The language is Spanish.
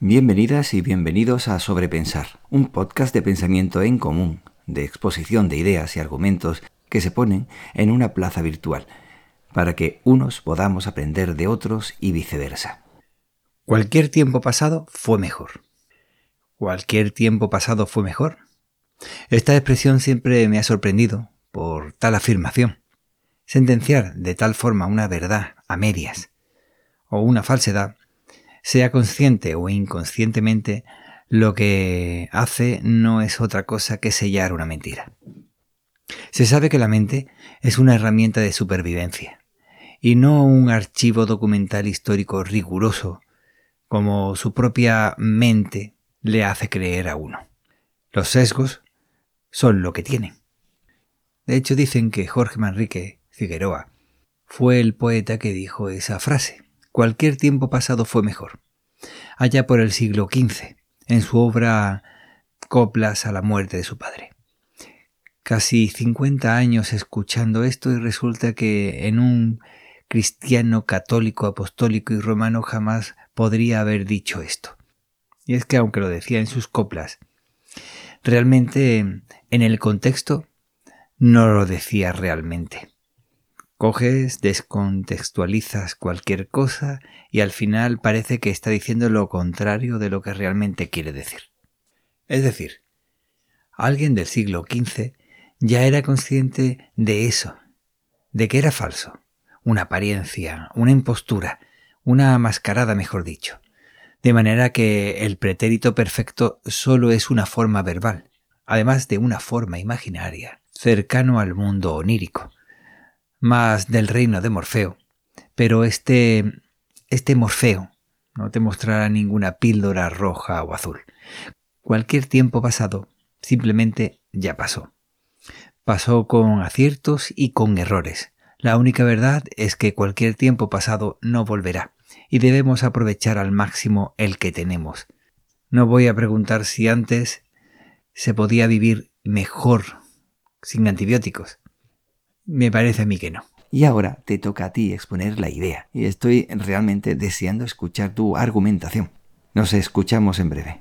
Bienvenidas y bienvenidos a Sobrepensar, un podcast de pensamiento en común, de exposición de ideas y argumentos que se ponen en una plaza virtual, para que unos podamos aprender de otros y viceversa. Cualquier tiempo pasado fue mejor. ¿Cualquier tiempo pasado fue mejor? Esta expresión siempre me ha sorprendido por tal afirmación. Sentenciar de tal forma una verdad a medias o una falsedad sea consciente o inconscientemente, lo que hace no es otra cosa que sellar una mentira. Se sabe que la mente es una herramienta de supervivencia y no un archivo documental histórico riguroso como su propia mente le hace creer a uno. Los sesgos son lo que tienen. De hecho dicen que Jorge Manrique Figueroa fue el poeta que dijo esa frase. Cualquier tiempo pasado fue mejor. Allá por el siglo XV, en su obra Coplas a la muerte de su padre. Casi 50 años escuchando esto y resulta que en un cristiano católico, apostólico y romano jamás podría haber dicho esto. Y es que aunque lo decía en sus coplas, realmente en el contexto no lo decía realmente. Coges, descontextualizas cualquier cosa y al final parece que está diciendo lo contrario de lo que realmente quiere decir. Es decir, alguien del siglo XV ya era consciente de eso, de que era falso, una apariencia, una impostura, una mascarada, mejor dicho. De manera que el pretérito perfecto solo es una forma verbal, además de una forma imaginaria, cercano al mundo onírico más del reino de Morfeo, pero este, este Morfeo no te mostrará ninguna píldora roja o azul. Cualquier tiempo pasado simplemente ya pasó. Pasó con aciertos y con errores. La única verdad es que cualquier tiempo pasado no volverá y debemos aprovechar al máximo el que tenemos. No voy a preguntar si antes se podía vivir mejor sin antibióticos. Me parece a mí que no. Y ahora te toca a ti exponer la idea. Y estoy realmente deseando escuchar tu argumentación. Nos escuchamos en breve.